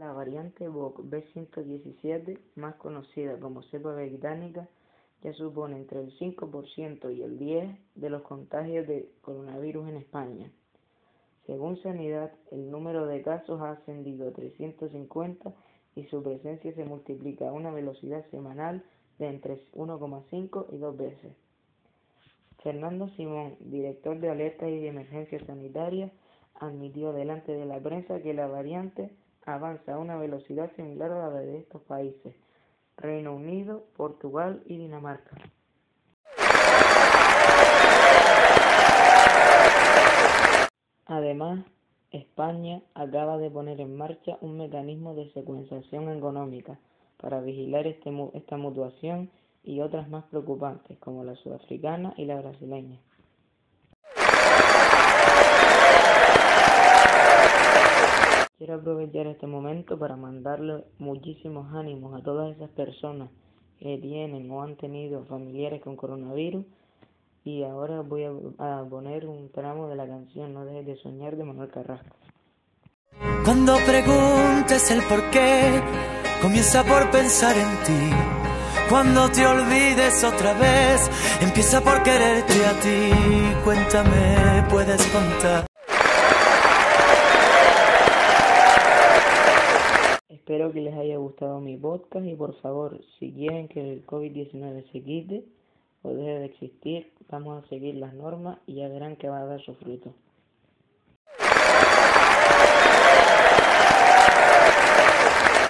La variante B117, más conocida como cepa británica, ya supone entre el 5% y el 10% de los contagios de coronavirus en España. Según Sanidad, el número de casos ha ascendido a 350 y su presencia se multiplica a una velocidad semanal de entre 1,5 y 2 veces. Fernando Simón, director de alertas y de emergencias sanitarias, admitió delante de la prensa que la variante avanza a una velocidad similar a la de estos países, Reino Unido, Portugal y Dinamarca. Además, España acaba de poner en marcha un mecanismo de secuenciación económica para vigilar este, esta mutuación y otras más preocupantes, como la sudafricana y la brasileña. Aprovechar este momento para mandarle muchísimos ánimos a todas esas personas que tienen o han tenido familiares con coronavirus y ahora voy a, poner un tramo de la canción No dejes de soñar de Manuel Carrasco. Cuando preguntes el por qué, comienza por pensar en ti. Cuando te olvides otra vez, empieza por quererte a ti. Cuéntame, puedes contar. Espero que les haya gustado mi podcast y por favor, si quieren que el COVID-19 se quite o deje de existir, vamos a seguir las normas y ya verán que va a dar su fruto.